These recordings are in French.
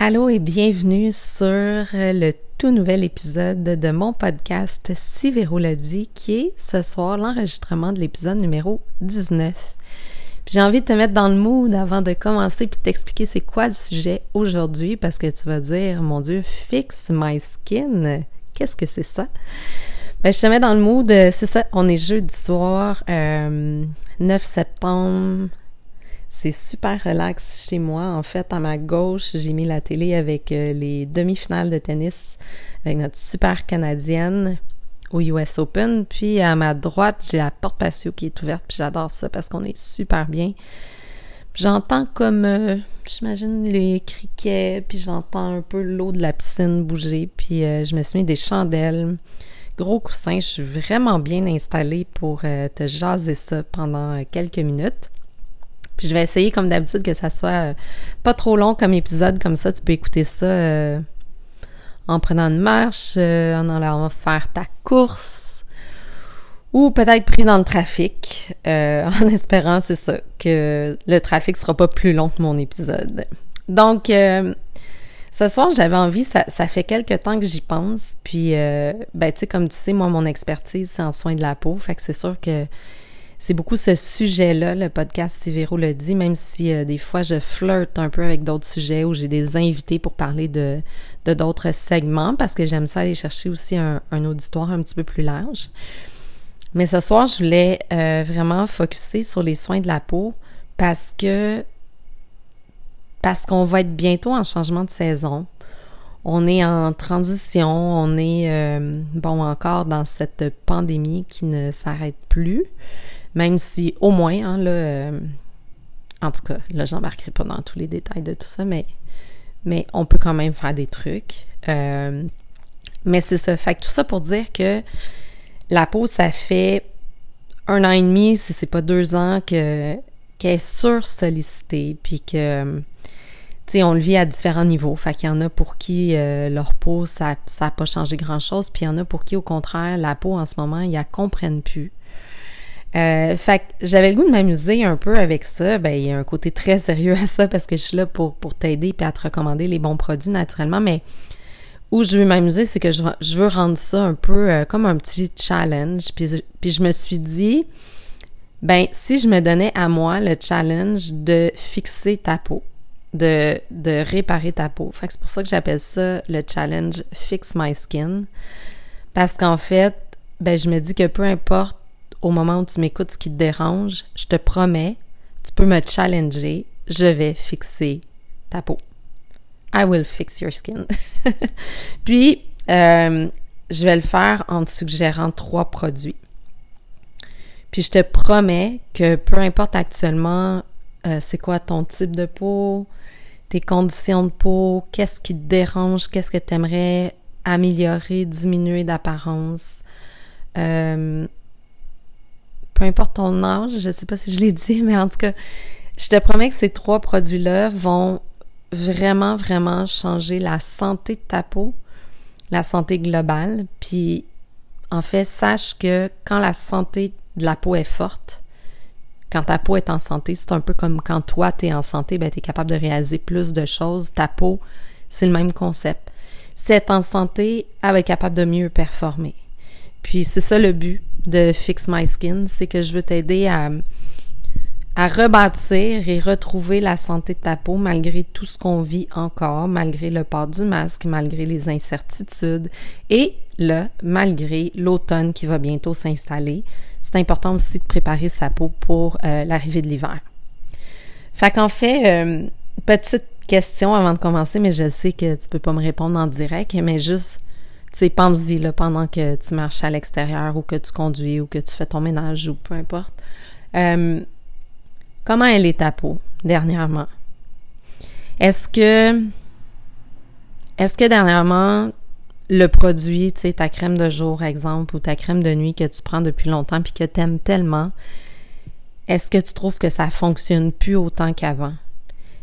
Allô et bienvenue sur le tout nouvel épisode de mon podcast Si Véro qui est ce soir l'enregistrement de l'épisode numéro 19. J'ai envie de te mettre dans le mood avant de commencer puis t'expliquer c'est quoi le sujet aujourd'hui parce que tu vas dire, mon Dieu, fix my skin. Qu'est-ce que c'est ça? Ben, je te mets dans le mood, c'est ça, on est jeudi soir, 9 euh, septembre c'est super relax chez moi. En fait, à ma gauche, j'ai mis la télé avec euh, les demi-finales de tennis avec notre super canadienne au US Open. Puis à ma droite, j'ai la porte patio qui est ouverte. Puis j'adore ça parce qu'on est super bien. J'entends comme, euh, j'imagine, les criquets, puis j'entends un peu l'eau de la piscine bouger. Puis euh, je me suis mis des chandelles, gros coussin. Je suis vraiment bien installée pour te jaser ça pendant quelques minutes. Puis je vais essayer, comme d'habitude, que ça soit euh, pas trop long comme épisode, comme ça, tu peux écouter ça euh, en prenant une marche, euh, en allant faire ta course, ou peut-être pris dans le trafic, en espérant, c'est ça, que le trafic sera pas plus long que mon épisode. Donc, ce soir, j'avais envie, ça, fait quelques temps que j'y pense, puis, ben, tu sais, comme tu sais, moi, mon expertise, c'est en soins de la peau, fait que c'est sûr que c'est beaucoup ce sujet-là, le podcast Si Véro le dit, même si euh, des fois je flirte un peu avec d'autres sujets où j'ai des invités pour parler de d'autres segments parce que j'aime ça aller chercher aussi un, auditoire un petit peu plus large. Mais ce soir, je voulais euh, vraiment focuser sur les soins de la peau parce que parce qu'on va être bientôt en changement de saison. On est en transition, on est euh, bon encore dans cette pandémie qui ne s'arrête plus. Même si au moins, hein, là, euh, en tout cas, là, j'embarquerai pas dans tous les détails de tout ça, mais, mais on peut quand même faire des trucs. Euh, mais c'est ça. Fait que tout ça pour dire que la peau, ça fait un an et demi, si c'est pas deux ans, que qu'elle est sursollicitée, puis que tu sais, on le vit à différents niveaux. Fait qu'il y en a pour qui euh, leur peau, ça n'a pas changé grand-chose, puis il y en a pour qui, au contraire, la peau, en ce moment, ils la comprennent plus. Euh, fait que j'avais le goût de m'amuser un peu avec ça. Ben, il y a un côté très sérieux à ça parce que je suis là pour, pour t'aider et à te recommander les bons produits naturellement. Mais où je veux m'amuser, c'est que je, veux rendre ça un peu euh, comme un petit challenge. Puis, puis je me suis dit, ben, si je me donnais à moi le challenge de fixer ta peau, de, de réparer ta peau. Fait que c'est pour ça que j'appelle ça le challenge Fix My Skin. Parce qu'en fait, ben, je me dis que peu importe au moment où tu m'écoutes ce qui te dérange, je te promets, tu peux me challenger, je vais fixer ta peau. I will fix your skin. Puis, euh, je vais le faire en te suggérant trois produits. Puis je te promets que peu importe actuellement euh, c'est quoi ton type de peau, tes conditions de peau, qu'est-ce qui te dérange, qu'est-ce que tu aimerais améliorer, diminuer d'apparence, euh, peu importe ton âge, je sais pas si je l'ai dit, mais en tout cas, je te promets que ces trois produits-là vont vraiment, vraiment changer la santé de ta peau, la santé globale. Puis, en fait, sache que quand la santé de la peau est forte, quand ta peau est en santé, c'est un peu comme quand toi, tu es en santé, ben, tu es capable de réaliser plus de choses. Ta peau, c'est le même concept. Si elle en santé, elle va être capable de mieux performer. Puis c'est ça le but de Fix My Skin, c'est que je veux t'aider à, à rebâtir et retrouver la santé de ta peau malgré tout ce qu'on vit encore, malgré le port du masque, malgré les incertitudes et là, malgré l'automne qui va bientôt s'installer. C'est important aussi de préparer sa peau pour euh, l'arrivée de l'hiver. Fait qu'en fait, euh, petite question avant de commencer, mais je sais que tu peux pas me répondre en direct, mais juste sais, pense-y pendant que tu marches à l'extérieur ou que tu conduis ou que tu fais ton ménage ou peu importe. Euh, comment elle est ta peau dernièrement? Est-ce que est-ce que dernièrement le produit, tu sais, ta crème de jour, exemple, ou ta crème de nuit que tu prends depuis longtemps puis que tu aimes tellement, est-ce que tu trouves que ça fonctionne plus autant qu'avant?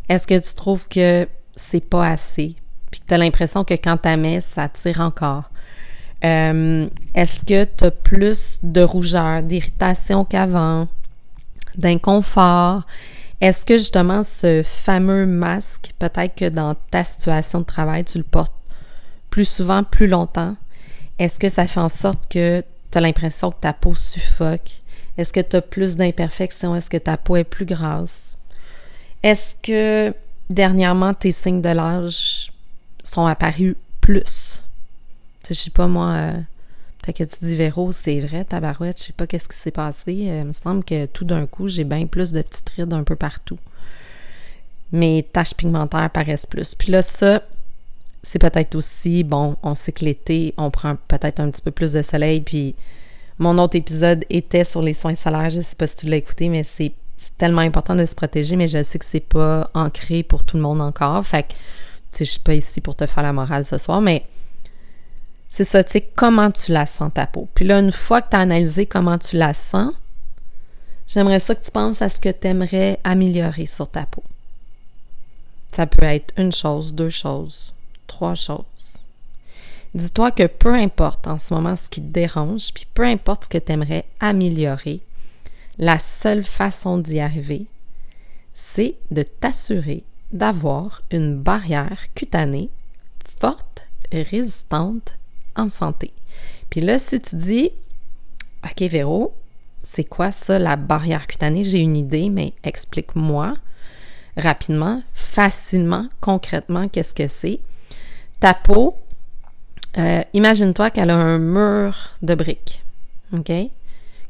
Est-ce que tu trouves que c'est pas assez? Tu as l'impression que quand tu mets, ça tire encore. Euh, est-ce que tu as plus de rougeur, d'irritation qu'avant, d'inconfort? Est-ce que justement ce fameux masque, peut-être que dans ta situation de travail, tu le portes plus souvent, plus longtemps? Est-ce que ça fait en sorte que tu as l'impression que ta peau suffoque? Est-ce que tu as plus d'imperfections? Est-ce que ta peau est plus grasse? Est-ce que dernièrement tes signes de l'âge sont apparus plus? Tu sais, je sais pas moi, euh, peut-être que tu dis Véro, c'est vrai, tabarouette, je sais pas qu'est-ce qui s'est passé. Euh, il me semble que tout d'un coup, j'ai bien plus de petites rides un peu partout. Mes taches pigmentaires paraissent plus. Puis là, ça, c'est peut-être aussi, bon, on sait que l'été, on prend peut-être un petit peu plus de soleil, puis mon autre épisode était sur les soins solaires. Je sais pas si tu l'as écouté, mais c'est tellement important de se protéger, mais je sais que c'est pas ancré pour tout le monde encore. Fait que, je suis pas ici pour te faire la morale ce soir, mais c'est ça, tu sais, comment tu la sens ta peau. Puis là, une fois que tu as analysé comment tu la sens, j'aimerais ça que tu penses à ce que tu aimerais améliorer sur ta peau. Ça peut être une chose, deux choses, trois choses. Dis-toi que peu importe en ce moment ce qui te dérange, puis peu importe ce que tu aimerais améliorer, la seule façon d'y arriver, c'est de t'assurer d'avoir une barrière cutanée forte, résistante, en santé. Puis là, si tu dis, OK, Véro, c'est quoi ça, la barrière cutanée? J'ai une idée, mais explique-moi rapidement, facilement, concrètement, qu'est-ce que c'est. Ta peau, euh, imagine-toi qu'elle a un mur de briques, OK?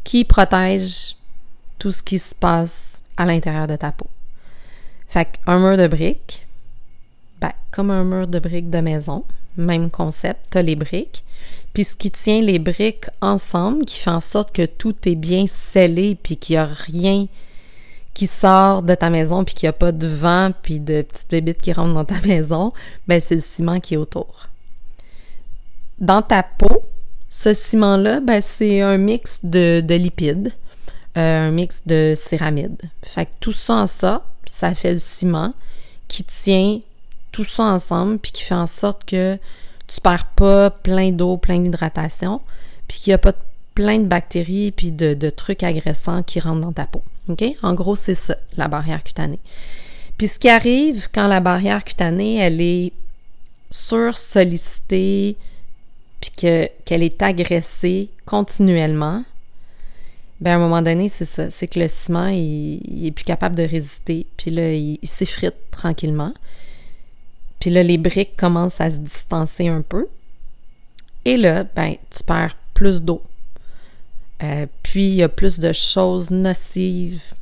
Qui protège tout ce qui se passe à l'intérieur de ta peau. Fait qu'un mur de briques, ben, comme un mur de briques de maison, même concept, tu as les briques. Puis ce qui tient les briques ensemble, qui fait en sorte que tout est bien scellé, puis qu'il n'y a rien qui sort de ta maison, puis qu'il n'y a pas de vent, puis de petites bébites qui rentrent dans ta maison, ben c'est le ciment qui est autour dans ta peau, ce ciment-là, ben, c'est un mix de, lipides, euh, un mix de céramides. Fait tout ça en ça, ça fait le ciment qui tient tout ça ensemble, puis qui fait en sorte que tu perds pas plein d'eau, plein d'hydratation, puis qu'il n'y a pas plein de bactéries puis de, trucs agressants qui rentrent dans ta peau. OK? En gros, c'est ça, la barrière cutanée. Puis ce qui arrive quand la barrière cutanée, elle est sur-sollicitée, puis que, qu'elle est agressée continuellement, ben à un moment donné, c'est ça. C'est que le ciment, il, est plus capable de résister. Puis là, il, s'effrite tranquillement. Puis là, les briques commencent à se distancer un peu. Et là, ben, tu perds plus d'eau. Euh, puis, il y a plus de choses nocives,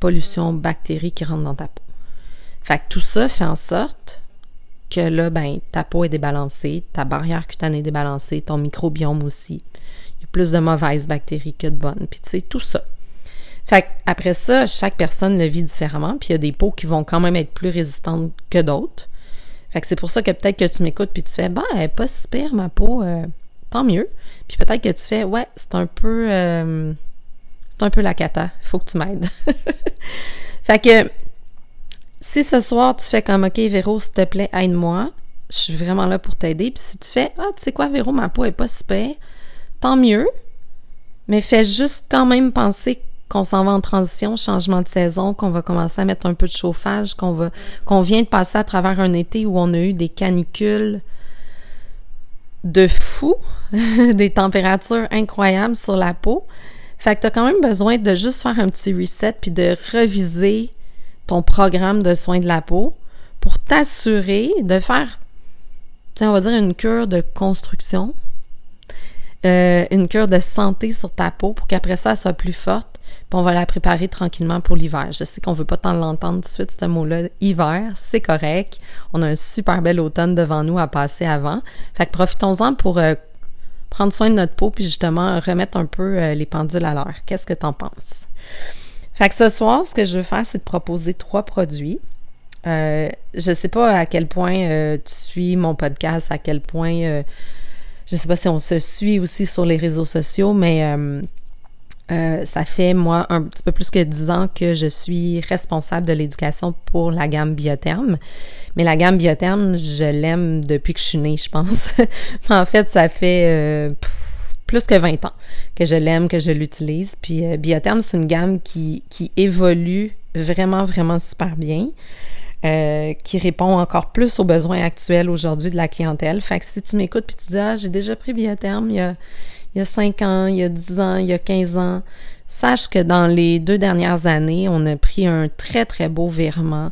pollution, bactéries qui rentrent dans ta peau. Fait que tout ça fait en sorte que là, ben, ta peau est débalancée, ta barrière cutanée est débalancée, ton microbiome aussi. Plus de mauvaises bactéries que de bonnes, puis tu sais, tout ça. Fait après ça, chaque personne le vit différemment, puis il y a des peaux qui vont quand même être plus résistantes que d'autres. Fait que c'est pour ça que peut-être que tu m'écoutes puis tu fais bah elle est pas si pire ma peau, euh, tant mieux. Puis peut-être que tu fais ouais, c'est un peu euh, c'est un peu la cata, faut que tu m'aides. fait que si ce soir, tu fais comme, OK, Véro, s'il te plaît, aide-moi, je suis vraiment là pour t'aider. Puis si tu fais, ah, tu sais quoi, Véro, ma peau est pas super, tant mieux. Mais fais juste quand même penser qu'on s'en va en transition, changement de saison, qu'on va commencer à mettre un peu de chauffage, qu'on va, qu'on vient de passer à travers un été où on a eu des canicules de fou, des températures incroyables sur la peau. Fait que t'as quand même besoin de juste faire un petit reset puis de reviser ton programme de soins de la peau pour t'assurer de faire, on va dire une cure de construction, euh, une cure de santé sur ta peau pour qu'après ça, elle soit plus forte. Puis on va la préparer tranquillement pour l'hiver. Je sais qu'on veut pas tant l'entendre tout de suite, ce mot-là. Hiver, c'est correct. On a un super bel automne devant nous à passer avant. Fait que profitons-en pour euh, prendre soin de notre peau puis justement remettre un peu euh, les pendules à l'heure. Qu'est-ce que t'en penses? Fait que ce soir, ce que je veux faire, c'est de proposer trois produits. Euh, je sais pas à quel point tu suis mon podcast, à quel point je sais pas si on se suit aussi sur les réseaux sociaux, mais euh, ça fait moi un petit peu plus que dix ans que je suis responsable de l'éducation pour la gamme Biotherme. Mais la gamme Biotherme, je l'aime depuis que je suis née, je pense. en fait, ça fait plus que 20 ans que je l'aime, que je l'utilise. Puis euh, Biotherm, c'est une gamme qui, qui évolue vraiment, vraiment super bien. Euh, qui répond encore plus aux besoins actuels aujourd'hui de la clientèle. Fait que si tu m'écoutes puis tu dis ah j'ai déjà pris Biotherm il y a il y a 5 ans, il y a 10 ans, il y a 15 ans, sache que dans les deux dernières années, on a pris un très très beau virement.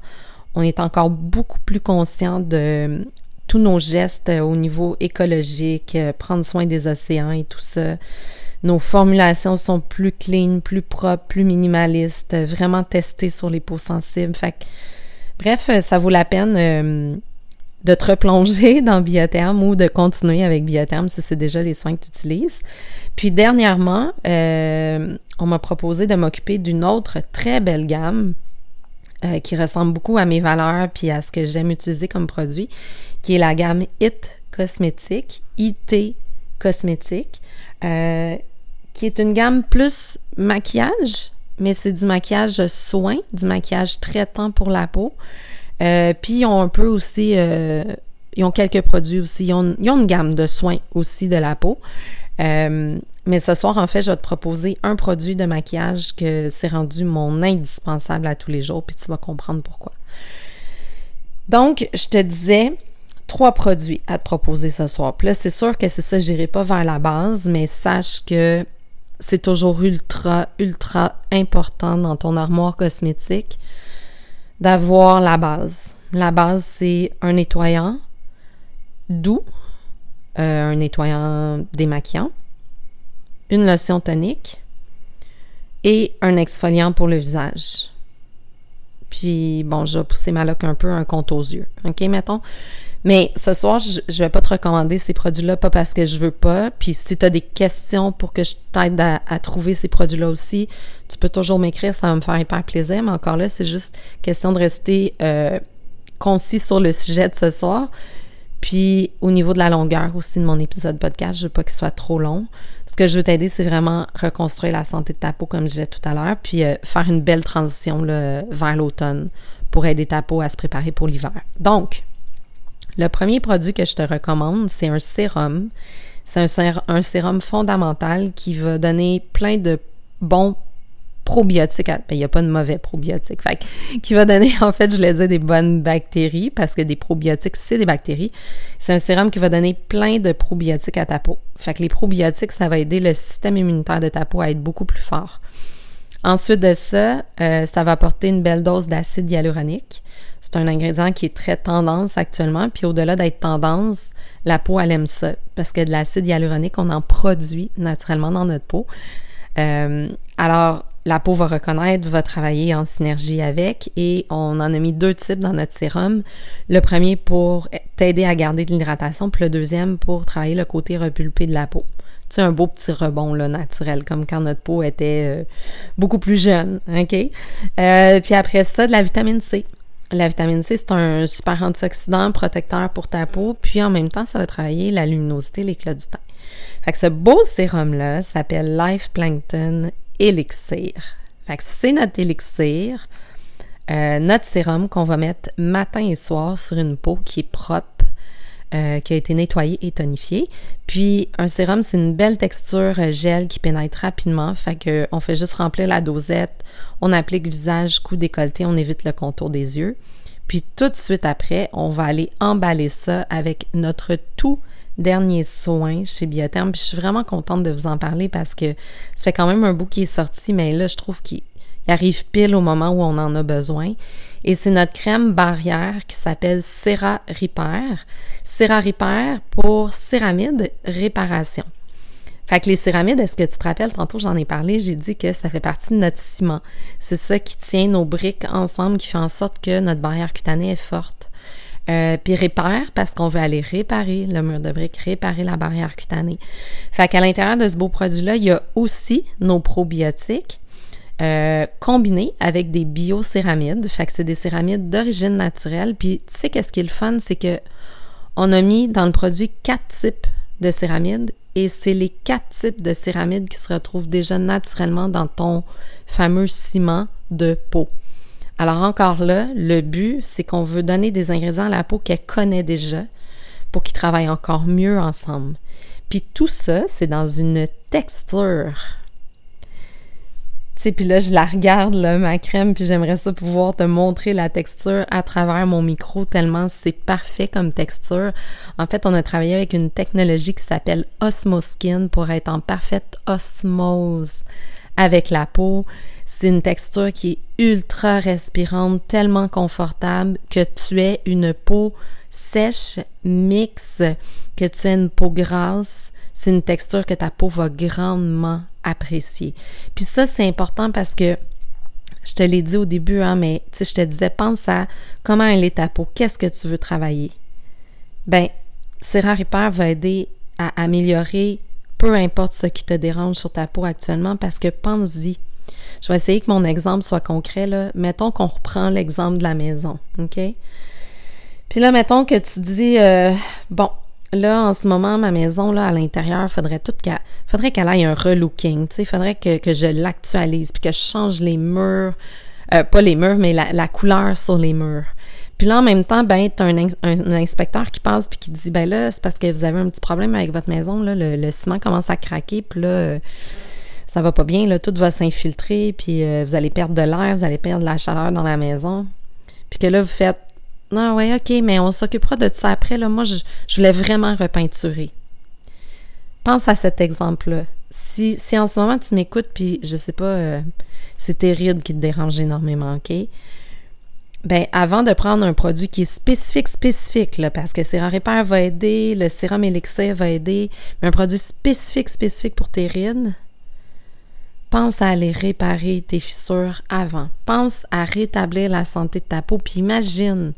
On est encore beaucoup plus conscient de tous nos gestes au niveau écologique, prendre soin des océans et tout ça. Nos formulations sont plus clean, plus propres, plus minimalistes, vraiment testées sur les peaux sensibles. Fait que Bref, euh, ça vaut la peine euh, de te replonger dans Biotherme ou de continuer avec Biotherme si c'est déjà les soins que tu utilises. Puis dernièrement, euh, on m'a proposé de m'occuper d'une autre très belle gamme qui ressemble beaucoup à mes valeurs puis à ce que j'aime utiliser comme produit, qui est la gamme IT Cosmétique, IT Cosmétique, qui est une gamme plus maquillage, mais c'est du maquillage soin, du maquillage traitant pour la peau. Euh, puis ils ont un peu aussi, euh, ils ont quelques produits aussi. Ils ont, une gamme de soins aussi de la peau. Euh, mais ce soir, en fait, je vais te proposer un produit de maquillage que c'est rendu mon indispensable à tous les jours, puis tu vas comprendre pourquoi. Donc, je te disais trois produits à te proposer ce soir. Puis là, c'est sûr que c'est ça, j'irai pas vers la base, mais sache que c'est toujours ultra, ultra important dans ton armoire cosmétique d'avoir la base. La base, c'est un nettoyant doux, euh, un nettoyant démaquillant, une lotion tonique et un exfoliant pour le visage. Puis, bon, je vais pousser ma loque un peu, un compte aux yeux. OK, mettons. Mais ce soir, je, je vais pas te recommander ces produits-là, pas parce que je veux pas. Puis si tu as des questions pour que je t'aide à, trouver ces produits-là aussi, tu peux toujours m'écrire, ça va me faire hyper plaisir. Mais encore là, c'est juste question de rester euh, concis sur le sujet de ce soir. Puis au niveau de la longueur aussi de mon épisode podcast, je veux pas qu'il soit trop long. Ce que je veux t'aider, c'est vraiment reconstruire la santé de ta peau, comme je disais tout à l'heure, puis euh, faire une belle transition là, vers l'automne pour aider ta peau à se préparer pour l'hiver. Donc, le premier produit que je te recommande, c'est un sérum. C'est un, sérum fondamental qui va donner plein de bons probiotiques. Ben, il n'y a pas de mauvais probiotiques. Fait, qui va donner, en fait, je l'ai dit, des bonnes bactéries, parce que des probiotiques, c'est des bactéries. C'est un sérum qui va donner plein de probiotiques à ta peau. Fait que les probiotiques, ça va aider le système immunitaire de ta peau à être beaucoup plus fort. Ensuite de ça, euh, ça va apporter une belle dose d'acide hyaluronique. C'est un ingrédient qui est très tendance actuellement, puis au-delà d'être tendance, la peau, elle aime ça, parce que de l'acide hyaluronique, on en produit naturellement dans notre peau. Euh, alors, la peau va reconnaître, va travailler en synergie avec, et on en a mis deux types dans notre sérum. Le premier pour t'aider à garder de l'hydratation, puis le deuxième pour travailler le côté repulpé de la peau c'est un beau petit rebond là, naturel, comme quand notre peau était euh, beaucoup plus jeune, OK? Euh, puis après ça, de la vitamine C. La vitamine C, c'est un super antioxydant protecteur pour ta peau, puis en même temps, ça va travailler la luminosité, l'éclat du teint. Fait que ce beau sérum-là s'appelle Life Plankton Elixir. Fait que c'est notre élixir, euh, notre sérum qu'on va mettre matin et soir sur une peau qui est propre, euh, qui a été nettoyé et tonifié. Puis un sérum, c'est une belle texture euh, gel qui pénètre rapidement. Fait que on fait juste remplir la dosette, on applique visage, cou décolleté, on évite le contour des yeux. Puis tout de suite après, on va aller emballer ça avec notre tout dernier soin chez Biotherm. Puis je suis vraiment contente de vous en parler parce que ça fait quand même un bout qui est sorti, mais là, je trouve qu'il arrive pile au moment où on en a besoin. Et c'est notre crème barrière qui s'appelle Cera Repair. Cera Repair pour céramide réparation. Fait que les céramides, est-ce que tu te rappelles, tantôt j'en ai parlé, j'ai dit que ça fait partie de notre ciment. C'est ça qui tient nos briques ensemble, qui fait en sorte que notre barrière cutanée est forte. Euh, puis répare parce qu'on veut aller réparer le mur de briques, réparer la barrière cutanée. Fait qu'à l'intérieur de ce beau produit-là, il y a aussi nos probiotiques euh, combinés avec des biocéramides. Fait que c'est des céramides d'origine naturelle. Puis tu sais qu'est-ce qui est le fun, c'est que on a mis dans le produit quatre types de céramides et c'est les quatre types de céramides qui se retrouvent déjà naturellement dans ton fameux ciment de peau. Alors encore là, le but, c'est qu'on veut donner des ingrédients à la peau qu'elle connaît déjà pour qu'ils travaillent encore mieux ensemble. Puis tout ça, c'est dans une texture sais, puis là, je la regarde, là, ma crème, puis j'aimerais ça pouvoir te montrer la texture à travers mon micro, tellement c'est parfait comme texture. En fait, on a travaillé avec une technologie qui s'appelle Osmoskin pour être en parfaite osmose avec la peau. C'est une texture qui est ultra respirante, tellement confortable que tu aies une peau sèche, mixte, que tu aies une peau grasse. C'est une texture que ta peau va grandement apprécier. Puis ça, c'est important parce que je te l'ai dit au début, hein, mais je te disais, pense à comment elle est ta peau, qu'est-ce que tu veux travailler? Ben, Serra Repair va aider à améliorer peu importe ce qui te dérange sur ta peau actuellement parce que pense-y. Je vais essayer que mon exemple soit concret, là. Mettons qu'on reprend l'exemple de la maison, OK? Puis là, mettons que tu dis, euh, bon, là, en ce moment, ma maison, là, à l'intérieur, faudrait tout qu'elle, faudrait qu'elle aille un relooking, tu sais, faudrait que, que je l'actualise, puis que je change les murs, euh, pas les murs, mais la, la, couleur sur les murs. Puis là, en même temps, ben, t'as un, un, inspecteur qui passe puis qui dit, ben là, c'est parce que vous avez un petit problème avec votre maison, là, le, ciment commence à craquer, puis là, euh, ça va pas bien, là, tout va s'infiltrer, puis euh, vous allez perdre de l'air, vous allez perdre de la chaleur dans la maison. Puis que là, vous faites, non, ouais, ok, mais on s'occupera de ça après, là, moi, je, je voulais vraiment repeinturer. Pense à cet exemple-là. Si, si en ce moment tu m'écoutes, puis je sais pas, euh, c'est tes rides qui te dérangent énormément, ok? Ben, avant de prendre un produit qui est spécifique, spécifique, là, parce que Sérum Repair va aider, le sérum Elixir va aider, mais un produit spécifique, spécifique pour tes rides, pense à aller réparer tes fissures avant. Pense à rétablir la santé de ta peau, puis imagine,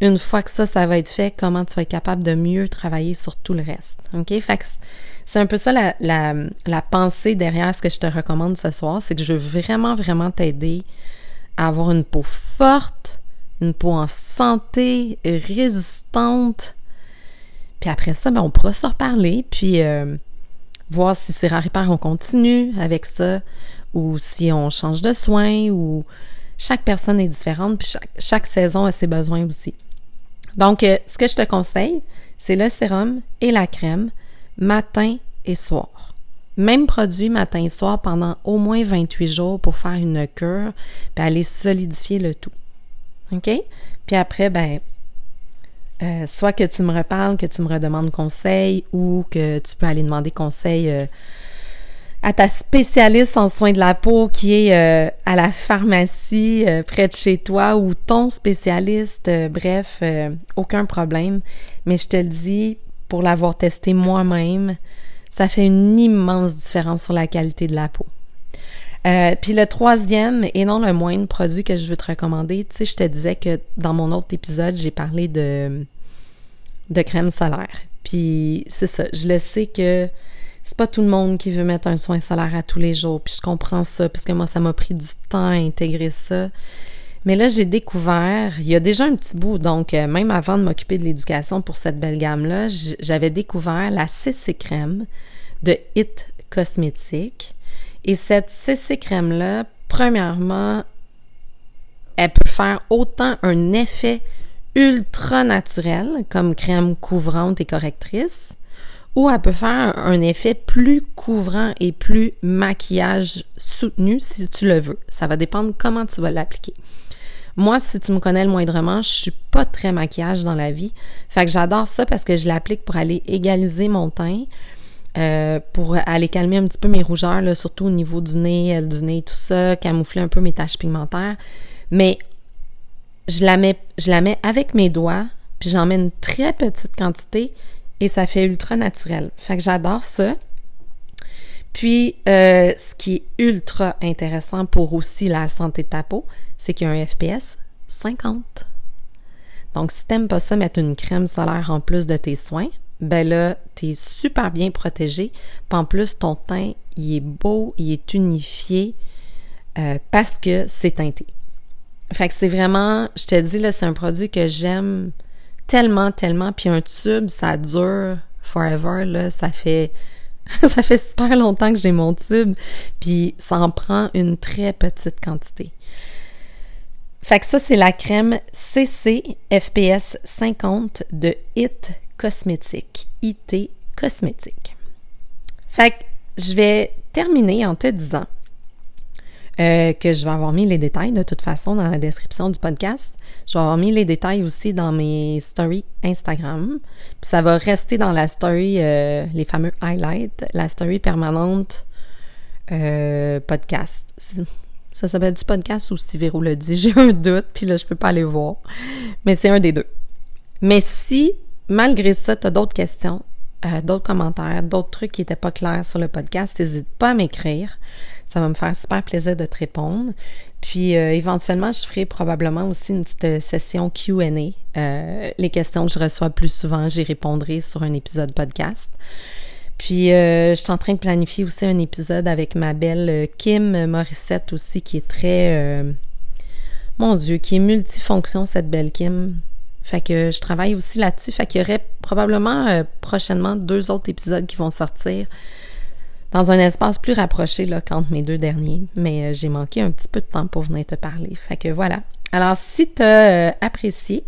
une fois que ça, ça va être fait, comment tu vas être capable de mieux travailler sur tout le reste. OK? Fait que c'est un peu ça la, la, la pensée derrière ce que je te recommande ce soir, c'est que je veux vraiment, vraiment t'aider avoir une peau forte, une peau en santé, résistante. Puis après ça, ben, on pourra se reparler, puis euh, voir si c'est rare on continue avec ça, ou si on change de soins, ou chaque personne est différente, puis chaque saison a ses besoins aussi. Donc, euh, ce que je te conseille, c'est le sérum et la crème matin et soir. Même produit matin et soir pendant au moins 28 jours pour faire une cure, puis aller solidifier le tout. OK? Puis après, ben, euh, soit que tu me reparles, que tu me redemandes conseil ou que tu peux aller demander conseil euh, à ta spécialiste en soins de la peau qui est euh, à la pharmacie près de chez toi ou ton spécialiste, bref, aucun problème. Mais je te le dis, pour l'avoir testé moi-même, ça fait une immense différence sur la qualité de la peau. Euh, puis le troisième, et non le moindre produit que je veux te recommander, tu sais, je te disais que dans mon autre épisode, j'ai parlé de, de crème solaire. Puis c'est ça, je le sais que c'est pas tout le monde qui veut mettre un soin solaire à tous les jours, puis je comprends ça, parce que moi, ça m'a pris du temps à intégrer ça. Mais là, j'ai découvert, il y a déjà un petit bout, donc euh, même avant de m'occuper de l'éducation pour cette belle gamme-là, j'avais découvert la CC crème de Hit Cosmétique. Et cette CC crème-là, premièrement, elle peut faire autant un effet ultra naturel comme crème couvrante et correctrice, ou elle peut faire un effet plus couvrant et plus maquillage soutenu si tu le veux. Ça va dépendre comment tu vas l'appliquer. Moi, si tu me connais le moindrement, je suis pas très maquillage dans la vie. Fait que j'adore ça parce que je l'applique pour aller égaliser mon teint, euh, pour aller calmer un petit peu mes rougeurs, surtout au niveau du nez, du nez, tout ça, camoufler un peu mes taches pigmentaires. Mais je la mets, je la mets avec mes doigts, puis j'en mets une très petite quantité et ça fait ultra naturel. Fait que j'adore ça. Puis, euh, ce qui est ultra intéressant pour aussi la santé de ta peau, c'est qu'il y a un FPS 50. Donc, si t'aimes pas ça, mettre une crème solaire en plus de tes soins, ben là, t'es super bien protégé. Puis en plus, ton teint, il est beau, il est unifié euh, parce que c'est teinté. Fait que c'est vraiment, je te dis, là, c'est un produit que j'aime tellement, tellement. Puis un tube, ça dure forever, là. Ça fait ça fait super longtemps que j'ai mon tube, puis ça en prend une très petite quantité. Fait que ça, c'est la crème CC FPS 50 de IT Cosmétique. IT Cosmétique. Fait que je vais terminer en te disant, euh, que je vais avoir mis les détails de toute façon dans la description du podcast. Je vais avoir mis les détails aussi dans mes stories Instagram. Puis ça va rester dans la story, euh, les fameux highlights, la story permanente euh, podcast. Ça s'appelle du podcast ou si Véro le dit. J'ai un doute, puis là, je peux pas aller voir. Mais c'est un des deux. Mais si, malgré ça, tu as d'autres questions, euh, d'autres commentaires, d'autres trucs qui n'étaient pas clairs sur le podcast, n'hésite pas à m'écrire. Ça va me faire super plaisir de te répondre. Puis euh, éventuellement, je ferai probablement aussi une petite euh, session Q&A. les questions que je reçois plus souvent, j'y répondrai sur un épisode podcast. Puis je suis en train de planifier aussi un épisode avec ma belle Kim Morissette aussi, qui est très... mon Dieu, qui est multifonction, cette belle Kim. Fait que je travaille aussi là-dessus. Fait qu'il y aurait probablement euh, prochainement deux autres épisodes qui vont sortir dans un espace plus rapproché là, qu'entre mes deux derniers. Mais euh, j'ai manqué un petit peu de temps pour venir te parler. Fait que voilà. Alors, si tu as euh, apprécié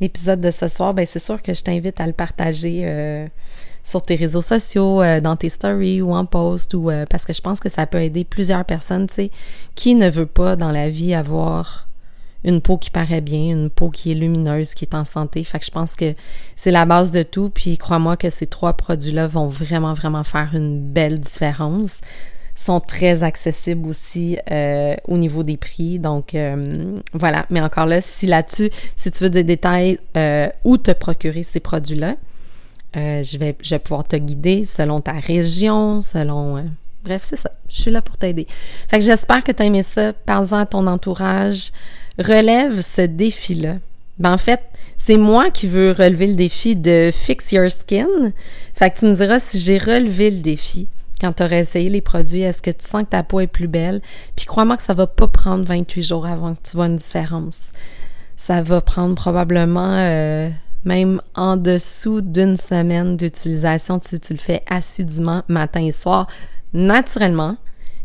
l'épisode de ce soir, ben c'est sûr que je t'invite à le partager sur tes réseaux sociaux, dans tes stories ou en post, ou parce que je pense que ça peut aider plusieurs personnes, tu sais, qui ne veut pas dans la vie avoir une peau qui paraît bien, une peau qui est lumineuse, qui est en santé. Fait que je pense que c'est la base de tout. Puis crois-moi que ces trois produits-là vont vraiment, vraiment faire une belle différence. Sont très accessibles aussi euh, au niveau des prix. Donc euh, voilà. Mais encore là, si là-dessus, si tu veux des détails euh, où te procurer ces produits-là, je vais, je vais pouvoir te guider selon ta région, selon Bref, c'est ça. Je suis là pour t'aider. Fait que j'espère que tu as aimé ça. Parle-en à ton entourage relève ce défi-là. Ben, en fait, c'est moi qui veux relever le défi de fix your skin. Fait que tu me diras si j'ai relevé le défi quand tu essayé les produits, est-ce que tu sens que ta peau est plus belle? Puis crois-moi que ça va pas prendre 28 jours avant que tu vois une différence. Ça va prendre probablement euh, même en dessous d'une semaine d'utilisation si tu le fais assidûment matin et soir. Naturellement,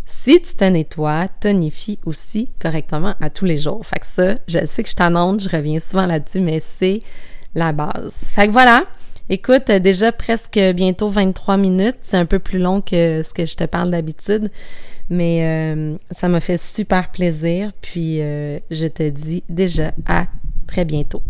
si tu te nettoies, tonifie aussi correctement à tous les jours. Fait que ça, je sais que je t'annonce, je reviens souvent là-dessus, mais c'est la base. Fait que voilà. Écoute, déjà presque bientôt 23 minutes. C'est un peu plus long que ce que je te parle d'habitude. Mais euh, ça m'a fait super plaisir. Puis euh, je te dis déjà à très bientôt.